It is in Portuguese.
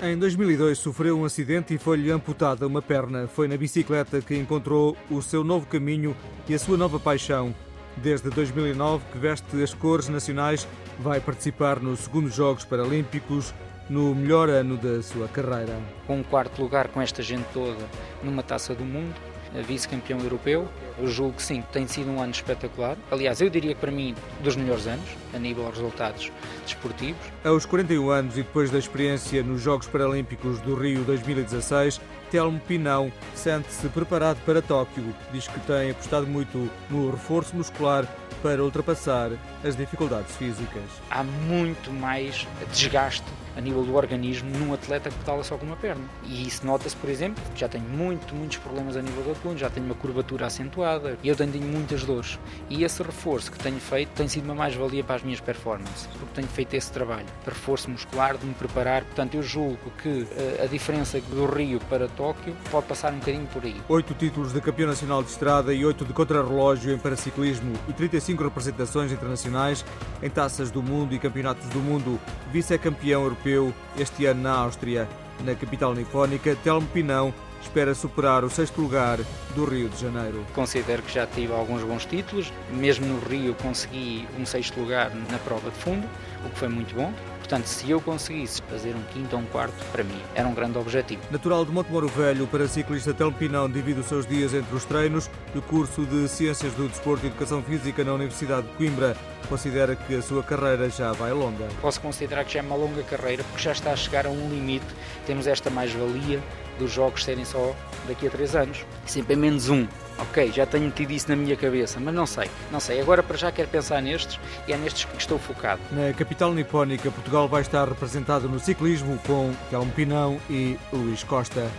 Em 2002 sofreu um acidente e foi-lhe amputada uma perna. Foi na bicicleta que encontrou o seu novo caminho e a sua nova paixão. Desde 2009 que veste as cores nacionais, vai participar nos segundos Jogos Paralímpicos no melhor ano da sua carreira. Com um quarto lugar com esta gente toda numa taça do mundo, vice-campeão europeu. Eu julgo que sim, tem sido um ano espetacular. Aliás, eu diria que para mim, dos melhores anos, a nível de resultados desportivos. Aos 41 anos e depois da experiência nos Jogos Paralímpicos do Rio 2016, Telmo Pinão sente-se preparado para Tóquio. Diz que tem apostado muito no reforço muscular para ultrapassar as dificuldades físicas. Há muito mais desgaste a nível do organismo num atleta que pedala só com uma perna. E isso nota-se, por exemplo, já tenho muito, muitos problemas a nível da já tenho uma curvatura acentuada e eu tenho muitas dores. E esse reforço que tenho feito tem sido uma mais-valia para as minhas performances, porque tenho feito esse trabalho de reforço muscular, de me preparar. Portanto, eu julgo que eh, a diferença do Rio para Tóquio pode passar um bocadinho por aí. Oito títulos de campeão nacional de estrada e oito de contrarrelógio em paraciclismo e 35 representações internacionais em taças do mundo e campeonatos do mundo. Vice-campeão europeu este ano na Áustria. Na capital nipónica, Telmo Pinão espera superar o sexto lugar do Rio de Janeiro. Considero que já tive alguns bons títulos, mesmo no Rio consegui um sexto lugar na prova de fundo, o que foi muito bom. Portanto, se eu conseguisse fazer um quinto ou um quarto, para mim era um grande objetivo. Natural de Montemoro Velho, para ciclista Telmo Pinão divide os seus dias entre os treinos e o curso de Ciências do Desporto e Educação Física na Universidade de Coimbra. Considera que a sua carreira já vai longa. Posso considerar que já é uma longa carreira, porque já está a chegar a um limite. Temos esta mais-valia dos jogos serem só daqui a três anos. Sempre é menos um. Ok, já tenho tido isso na minha cabeça, mas não sei, não sei. Agora para já quero pensar nestes e é nestes que estou focado. Na capital nipónica, Portugal vai estar representado no ciclismo com Telmo Pinão e Luís Costa.